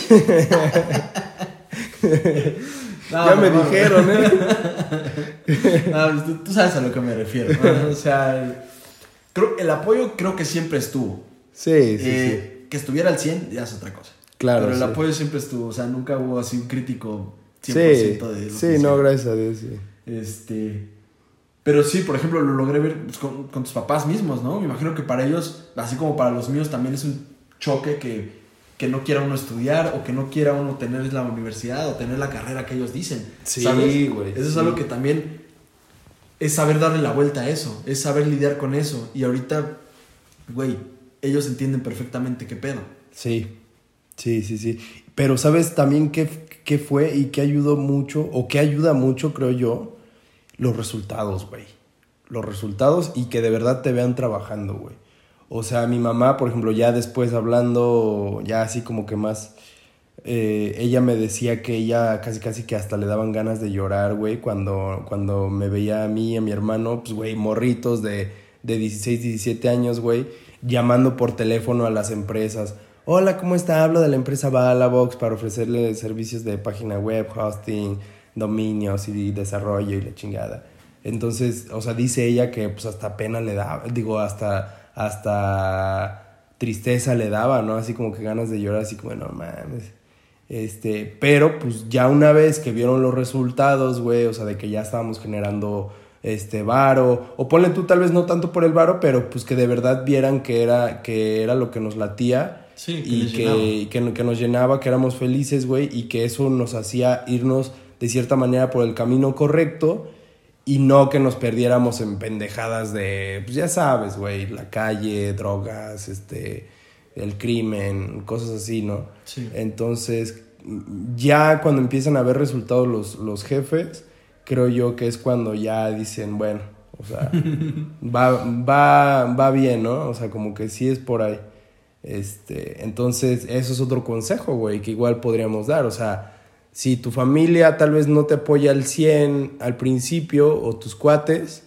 S5: [laughs]
S4: No,
S5: ya me
S4: no,
S5: dijeron, ¿eh? [laughs]
S4: No, tú, tú sabes a lo que me refiero. ¿no? [laughs] O sea, creo, el apoyo creo que siempre estuvo.
S5: Sí, sí, sí.
S4: Eh, Que estuviera al 100 ya es otra cosa.
S5: Claro,
S4: Pero el
S5: sí.
S4: apoyo siempre estuvo. O sea, nunca hubo así un crítico 100%
S5: Sí,
S4: de
S5: sí, no, gracias a Dios, sí.
S4: Este. Pero sí, por ejemplo, lo logré ver pues, con, con tus papás mismos, ¿no? Me imagino que para ellos, así como para los míos, también es un choque que, que no quiera uno estudiar o que no quiera uno tener la universidad o tener la carrera que ellos dicen.
S5: Sí,
S4: ¿sabes?
S5: güey,
S4: Eso es algo que también es saber darle la vuelta a eso, es saber lidiar con eso. Y ahorita, güey, ellos entienden perfectamente qué pedo.
S5: Sí, sí, sí, sí. Pero ¿sabes también qué, qué fue y qué ayudó mucho o qué ayuda mucho, creo yo? Los resultados, güey. Los resultados y que de verdad te vean trabajando, güey. O sea, mi mamá, por ejemplo, ya después hablando, ya así como que más, eh, ella me decía que ella casi casi que hasta le daban ganas de llorar, güey, cuando, cuando me veía a mí y a mi hermano, pues, güey, morritos de, de 16, 17 años, güey, llamando por teléfono a las empresas. Hola, ¿cómo está? Hablo de la empresa Balabox para ofrecerle servicios de página web, hosting, dominios y desarrollo y la chingada. Entonces, o sea, dice ella que pues hasta pena le daba, digo, hasta, hasta tristeza le daba, ¿no? Así como que ganas de llorar, así como, no mames. Este, pero pues ya una vez que vieron los resultados, güey, o sea, de que ya estábamos generando este varo, o ponle tú tal vez no tanto por el varo, pero pues que de verdad vieran que era, que era lo que nos latía
S4: Sí, que
S5: y que, y que, que nos llenaba, que éramos felices, güey, y que eso nos hacía irnos de cierta manera por el camino correcto y no que nos perdiéramos en pendejadas de, pues ya sabes, güey, la calle, drogas, este, el crimen, cosas así, ¿no?
S4: Sí.
S5: Entonces, ya cuando empiezan a ver resultados los, los jefes, creo yo que es cuando ya dicen, bueno, o sea, [laughs] va, va, va bien, ¿no? O sea, como que sí es por ahí. Este, entonces, eso es otro consejo, güey, que igual podríamos dar. O sea, si tu familia tal vez no te apoya al 100 al principio o tus cuates,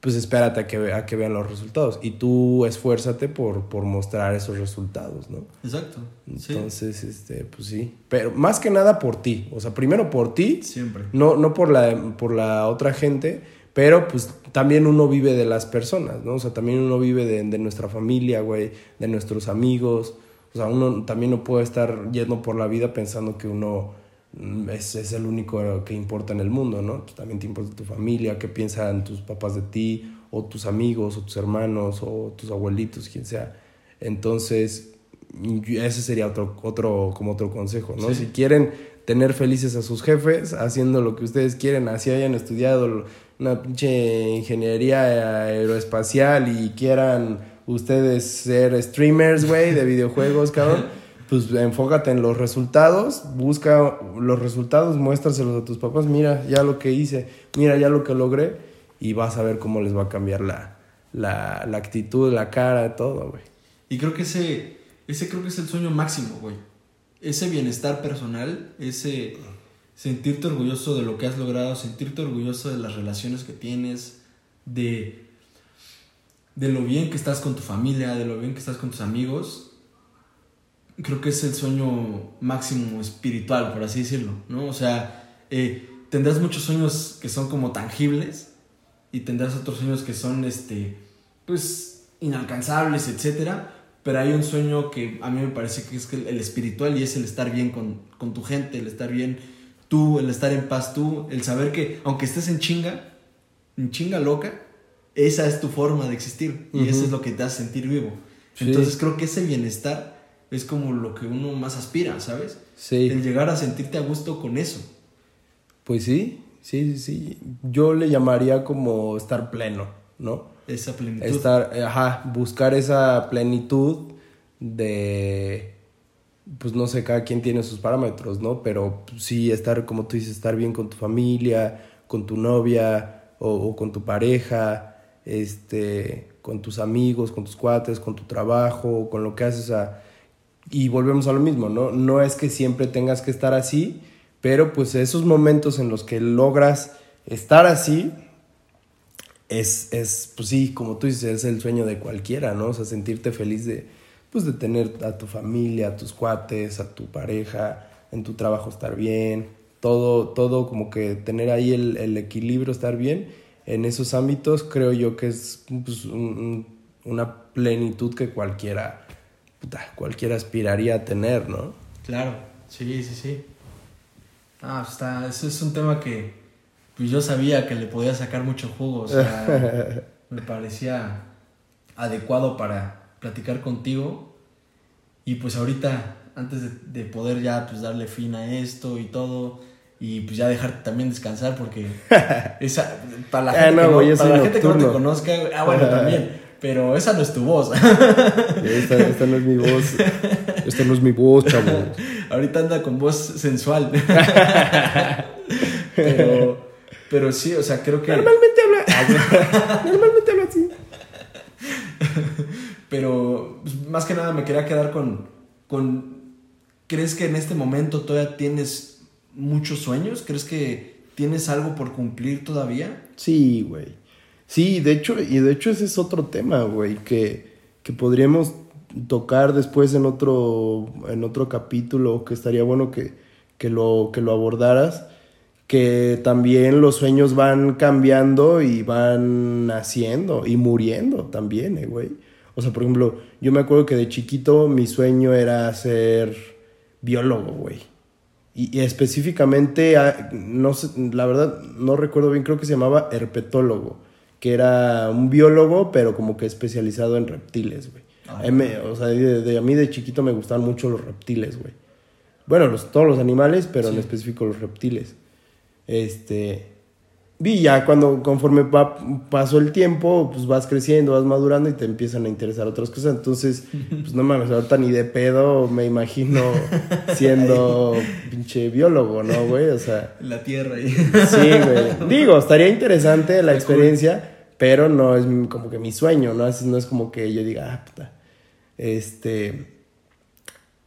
S5: pues espérate a que, a que vean los resultados. Y tú esfuérzate por, por mostrar esos resultados, ¿no?
S4: Exacto. Sí.
S5: Entonces, este, pues sí. Pero más que nada por ti. O sea, primero por ti.
S4: Siempre.
S5: No, no por la, por la otra gente, pero pues también uno vive de las personas, ¿no? O sea, también uno vive de, de nuestra familia, güey, de nuestros amigos. O sea, uno también no puede estar yendo por la vida pensando que uno es, es el único que importa en el mundo, ¿no? Pues también te importa tu familia, qué piensan tus papás de ti, o tus amigos, o tus hermanos, o tus abuelitos, quien sea. Entonces, ese sería otro, otro, como otro consejo, ¿no?
S4: Sí.
S5: Si quieren tener felices a sus jefes, haciendo lo que ustedes quieren, así hayan estudiado una pinche ingeniería aeroespacial y quieran ustedes ser streamers, güey, de videojuegos, cabrón, [laughs] pues enfócate en los resultados, busca los resultados, muéstraselos a tus papás, mira ya lo que hice, mira ya lo que logré, y vas a ver cómo les va a cambiar la, la, la actitud, la cara, todo, güey.
S4: Y creo que ese, ese creo que es el sueño máximo, güey. Ese bienestar personal, ese sentirte orgulloso de lo que has logrado, sentirte orgulloso de las relaciones que tienes, de, de lo bien que estás con tu familia, de lo bien que estás con tus amigos. Creo que es el sueño máximo espiritual, por así decirlo, ¿no? O sea, eh, tendrás muchos sueños que son como tangibles y tendrás otros sueños que son, este, pues, inalcanzables, etcétera. Pero hay un sueño que a mí me parece que es el, espiritual y es el estar bien con, con tu gente, el estar bien tú, el estar en paz tú, el saber que aunque estés en chinga, en chinga loca, esa es tu forma de existir y eso
S5: Ujú.
S4: es lo que te hace sentir vivo.
S5: Sí.
S4: Entonces creo que ese bienestar es como lo que uno más aspira, ¿sabes?
S5: Sí.
S4: El llegar a sentirte a gusto con eso.
S5: Pues sí, sí, sí, sí. Yo le llamaría como estar pleno, ¿no?
S4: Esa plenitud.
S5: Estar, ajá, buscar esa plenitud de, pues no sé, cada quien tiene sus parámetros, ¿no? Pero sí, estar, como tú dices, estar bien con tu familia, con tu novia o, o con tu pareja, este, con tus amigos, con tus cuates, con tu trabajo, con lo que haces, o sea, y volvemos a lo mismo, ¿no? No es que siempre tengas que estar así, pero pues esos momentos en los que logras estar así, es, es, pues sí, como tú dices, es el sueño de cualquiera, ¿no? O sea, sentirte feliz de, pues de tener a tu familia, a tus cuates, a tu pareja, en tu trabajo estar bien, todo, todo como que tener ahí el, el equilibrio, estar bien, en esos ámbitos creo yo que es pues, un- un- una plenitud que cualquiera, puta, cualquiera aspiraría a tener, ¿no?
S4: Claro, sí, sí, sí. Ah, está, eso es un tema que pues yo sabía que le podía sacar mucho jugo, o sea, [laughs] me parecía adecuado para platicar contigo y pues ahorita, antes de, de poder ya pues darle fin a esto y todo y pues ya dejarte también descansar porque [laughs] esa, para la
S5: Ah,
S4: gente,
S5: no,
S4: que,
S5: güey,
S4: no,
S5: yo
S4: para la gente que no te conozca, ah bueno también, [laughs] pero esa no es tu voz.
S5: Esta, esta no es mi voz, esta no es mi voz, chavo.
S4: Ahorita anda con voz sensual. [laughs] pero, pero sí, o sea, creo que.
S5: Normalmente habla, normalmente habla así.
S4: Pero pues, más que nada me quería quedar con, con. ¿Crees que en este momento todavía tienes muchos sueños? ¿Crees que tienes algo por cumplir todavía?
S5: Sí, güey. Sí, de hecho, y de hecho ese es otro tema, güey, que, que podríamos tocar después en otro, en otro capítulo, que estaría bueno que, que, lo, que lo abordaras, que también los sueños van cambiando y van naciendo y muriendo también, eh, güey. O sea, por ejemplo, yo me acuerdo que de chiquito mi sueño era ser biólogo, güey. Y, específicamente, ah, no la verdad no recuerdo bien, creo que se llamaba herpetólogo, que era un biólogo, pero como que especializado en reptiles, güey.
S4: Ah,
S5: o sea, de, de- a mí de chiquito me gustaban mucho los reptiles, güey. Bueno, los, todos los animales, pero en específico los reptiles. Este. Vi ya cuando, conforme va, pasó el tiempo, pues vas creciendo, vas madurando y te empiezan a interesar otras cosas. Entonces, pues no mames, ahorita ni de pedo me imagino [laughs] siendo pinche biólogo, ¿no, güey? O sea,
S4: La tierra y.
S5: sí, güey. Digo, estaría interesante la experiencia, pero no es como que mi sueño, ¿no? Así no es como que yo diga, ah, puta. Este.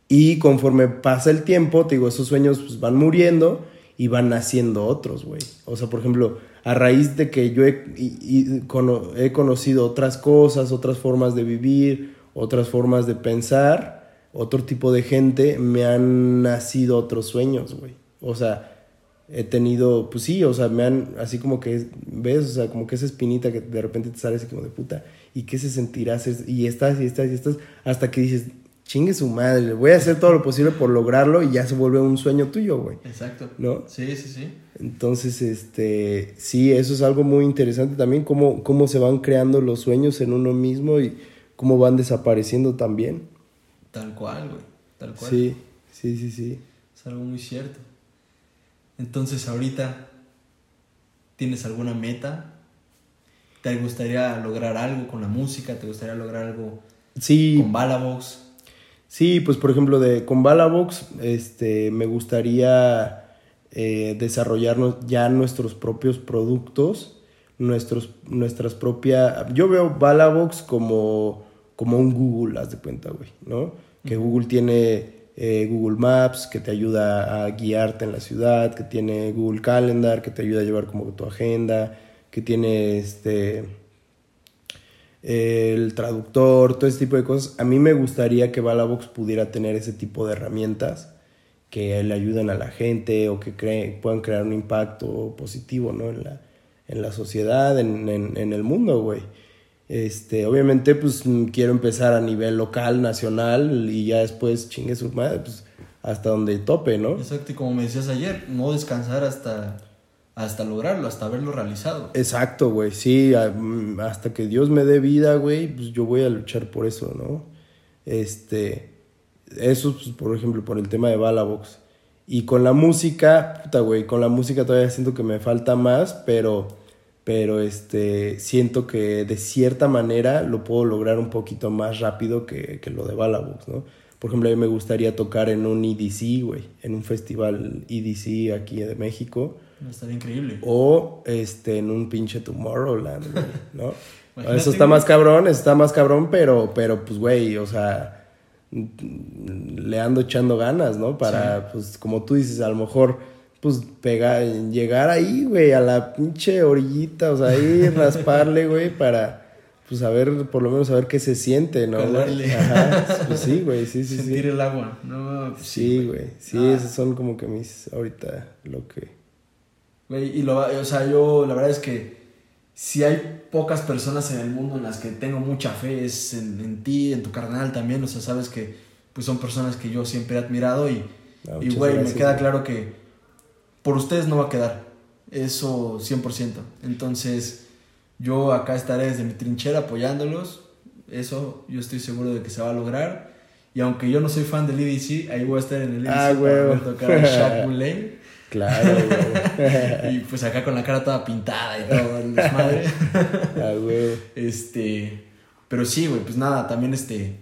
S5: Y conforme pasa el tiempo, te digo, esos sueños pues, van muriendo y van naciendo otros, güey. O sea, por ejemplo, a raíz de que yo he, he conocido otras cosas, otras formas de vivir, otras formas de pensar, otro tipo de gente, me han nacido otros sueños, güey. O sea, he tenido, pues sí, o sea, me han, así como que, ¿ves? O sea, como que esa espinita que de repente te sale así como de puta, ¿y qué se sentirá? Y estás, y estás, y estás, hasta que dices, chingue su madre, voy a hacer todo lo posible por lograrlo y ya se vuelve un sueño tuyo, güey.
S4: Exacto.
S5: ¿No?
S4: Sí, sí, sí.
S5: Entonces, este, sí, eso es algo muy interesante también, cómo, cómo se van creando los sueños en uno mismo y cómo van desapareciendo también.
S4: Tal cual, güey. Tal cual.
S5: Sí, sí, sí, sí.
S4: Es algo muy cierto. Entonces, ahorita, ¿tienes alguna meta? ¿Te gustaría lograr algo con la música? ¿Te gustaría lograr algo
S5: Sí,
S4: con Balabox?
S5: Sí, pues por ejemplo, de, con Balabox, este, me gustaría eh, desarrollarnos ya nuestros propios productos, nuestros, nuestras propias... Yo veo Balabox como, como un Google, haz de cuenta, güey, ¿no? Que Google tiene eh, Google Maps, que te ayuda a guiarte en la ciudad, que tiene Google Calendar, que te ayuda a llevar como tu agenda, que tiene este el traductor, todo ese tipo de cosas. A mí me gustaría que Balabox pudiera tener ese tipo de herramientas que le ayuden a la gente o que cree- puedan crear un impacto positivo ¿no? en, la, en la sociedad, en, en- el mundo, güey. Este, obviamente, pues quiero empezar a nivel local, nacional y ya después chingue su madre, pues hasta donde tope, ¿no?
S4: Exacto, y como me decías ayer, no descansar hasta, hasta lograrlo, hasta haberlo realizado.
S5: Exacto, güey, sí, mm, hasta que Dios me dé vida, güey, pues yo voy a luchar por eso, ¿no? Este, eso, pues, por ejemplo, por el tema de Balabox. Y con la música, puta, güey, con la música todavía siento que me falta más, pero, pero, este, siento que de cierta manera lo puedo lograr un poquito más rápido que, que lo de Balabox, ¿no? Por ejemplo, a mí me gustaría tocar en un EDC, güey, en un festival EDC aquí de México.
S4: Estaría increíble.
S5: O este, en un pinche Tomorrowland, güey, ¿no? [laughs]
S4: Imagínate,
S5: eso está
S4: güey.
S5: más cabrón, eso está más cabrón, pero, pero pues, güey, o sea, le ando echando ganas, ¿no? Para, pues, como tú dices, a lo mejor pues pegar, llegar ahí, güey, a la pinche orillita, o sea, ahí [laughs] rasparle, güey, para, pues saber, por lo menos saber qué se siente, ¿no? güey?
S4: Calarle.
S5: Ajá, pues sí, güey, sí, sí,
S4: Sentir
S5: sí.
S4: el agua. No, pues
S5: Sí, güey, sí,
S4: Ah.
S5: esos son como que mis, ahorita, lo que...
S4: Güey, y lo, o sea, yo la verdad es que si hay pocas personas en el mundo en las que tengo mucha fe es en, en ti, en tu carnal también, o sea, sabes que pues son personas que yo siempre he admirado y,
S5: Ah,
S4: y güey, me
S5: gracias,
S4: queda
S5: güey.
S4: claro que por ustedes no va a quedar, eso 100%. Entonces, yo acá estaré desde mi trinchera apoyándolos, eso yo estoy seguro de que se va a lograr. Y aunque yo no soy fan del EDC, ahí voy a estar en el EDC
S5: Ah,
S4: para tocar a Shaq. [laughs]
S5: Claro, güey. [laughs]
S4: y pues acá con la cara toda pintada y todo el desmadre. [laughs]
S5: ah, güey.
S4: este, pero sí, güey, pues nada, también este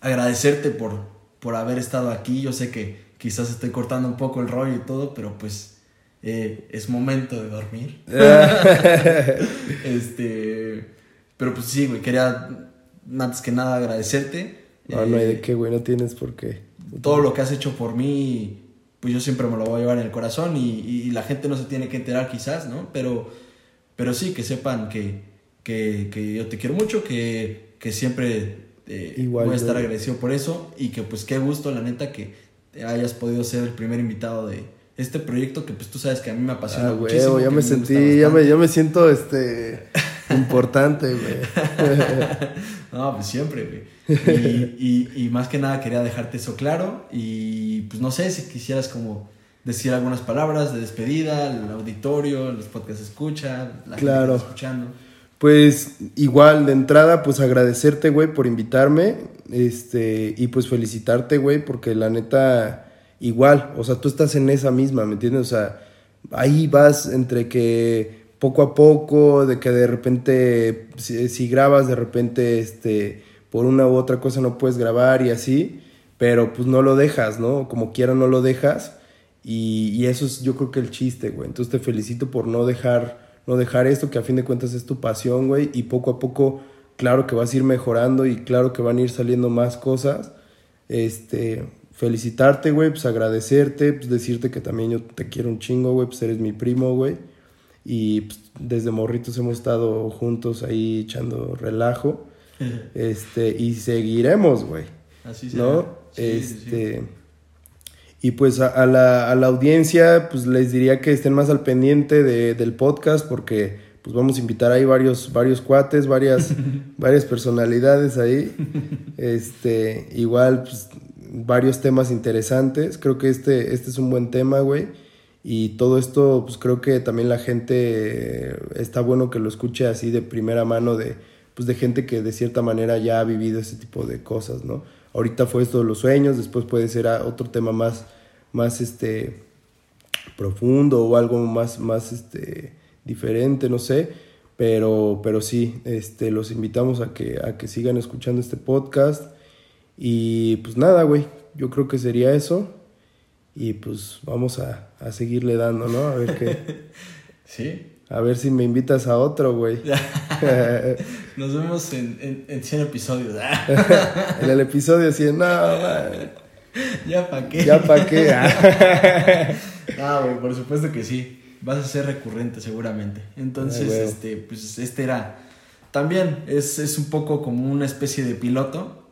S4: agradecerte por por haber estado aquí. Yo sé que quizás estoy cortando un poco el rollo y todo, pero pues eh, es momento de dormir. [laughs] este, pero pues sí, güey, quería antes que nada agradecerte.
S5: No, no hay
S4: Eh,
S5: de qué, güey, no tienes por qué.
S4: todo lo que has hecho por mí, pues yo siempre me lo voy a llevar en el corazón y, y la gente no se tiene que enterar quizás, ¿no? Pero, pero sí, que sepan que, que, que yo te quiero mucho, que, que siempre eh,
S5: Igual
S4: voy a
S5: yo.
S4: estar agradecido por eso y que pues qué gusto, la neta, que hayas podido ser el primer invitado de este proyecto que pues tú sabes que a mí me apasiona
S5: Ah,
S4: muchísimo.
S5: ya me
S4: gusta
S5: sentí, ya me, ya me siento, este, [laughs] importante, güey. [laughs]
S4: No, pues siempre, güey. Y, y, y más que nada quería dejarte eso claro. Y pues no sé si quisieras como decir algunas palabras de despedida al auditorio, los podcasts escucha, la
S5: Claro.
S4: gente escuchando.
S5: Pues igual, de entrada, pues agradecerte, güey, por invitarme. Este, y pues felicitarte, güey, porque la neta, igual, o sea, tú estás en esa misma, ¿me entiendes? O sea, ahí vas entre que poco a poco, de que de repente, si, si grabas, de repente, este, por una u otra cosa no puedes grabar y así, pero pues no lo dejas, ¿no? Como quiera no lo dejas. Y, y eso es yo creo que el chiste, güey. Entonces te felicito por no dejar, no dejar esto, que a fin de cuentas es tu pasión, güey. Y poco a poco, claro que vas a ir mejorando y claro que van a ir saliendo más cosas. Este, felicitarte, güey, pues agradecerte, pues decirte que también yo te quiero un chingo, güey, pues eres mi primo, güey. Y pues, desde morritos hemos estado juntos ahí echando relajo. [laughs] Este, y seguiremos, güey.
S4: Así será.
S5: ¿no?
S4: Sí, sí, sí.
S5: este. Y pues a, a la, a la audiencia, pues les diría que estén más al pendiente de- del podcast porque pues vamos a invitar ahí varios, varios cuates, varias, [laughs] varias personalidades ahí. Este, igual, pues, varios temas interesantes. Creo que este, este es un buen tema, güey. Y todo esto, pues creo que también la gente eh, está bueno que lo escuche así de primera mano de, pues, de gente que de cierta manera ya ha vivido ese tipo de cosas, ¿no? Ahorita fue esto de los sueños, después puede ser otro tema más, más este, profundo o algo más, más este, diferente, no sé. Pero, pero sí, este, los invitamos a que, a que sigan escuchando este podcast. Y pues nada, güey, yo creo que sería eso. Y pues vamos a, a seguirle dando, ¿no? A ver qué. [laughs]
S4: Sí.
S5: A ver si me invitas a otro, güey. [laughs] [laughs]
S4: Nos vemos en, en, en 100 episodios.
S5: en el episodio 100, no, man,
S4: ya para qué.
S5: ya para qué.
S4: Ah, güey, por supuesto que sí. Vas a ser recurrente seguramente. Entonces,
S5: Ah,
S4: este, pues este era. También es, es un poco como una especie de piloto.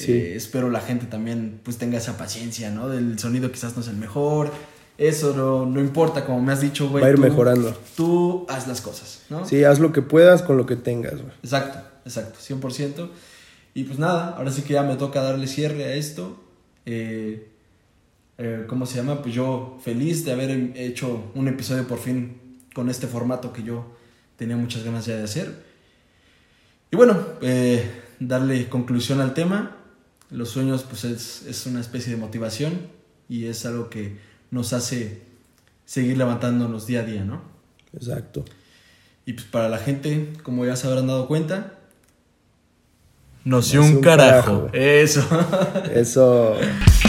S5: Sí.
S4: Eh, espero la gente también pues tenga esa paciencia, ¿no? Del sonido quizás no es el mejor. Eso no, no importa, como me has dicho, güey.
S5: Va a ir
S4: tú-
S5: mejorando.
S4: Tú haz las cosas, ¿no?
S5: Sí, haz lo que puedas con lo que tengas, güey.
S4: Exacto, exacto, 100%. Y pues nada, ahora sí que ya me toca darle cierre a esto. Eh, eh, ¿Cómo se llama? Pues yo feliz de haber hecho un episodio por fin con este formato que yo tenía muchas ganas ya de hacer. Y bueno, eh, darle conclusión al tema. Los sueños pues es, es una especie de motivación y es algo que nos hace seguir levantándonos día a día, ¿no?
S5: Exacto.
S4: Y pues para la gente, como ya se habrán dado cuenta, nos
S5: Nació un carajo.
S4: Eso.
S5: Eso. [laughs]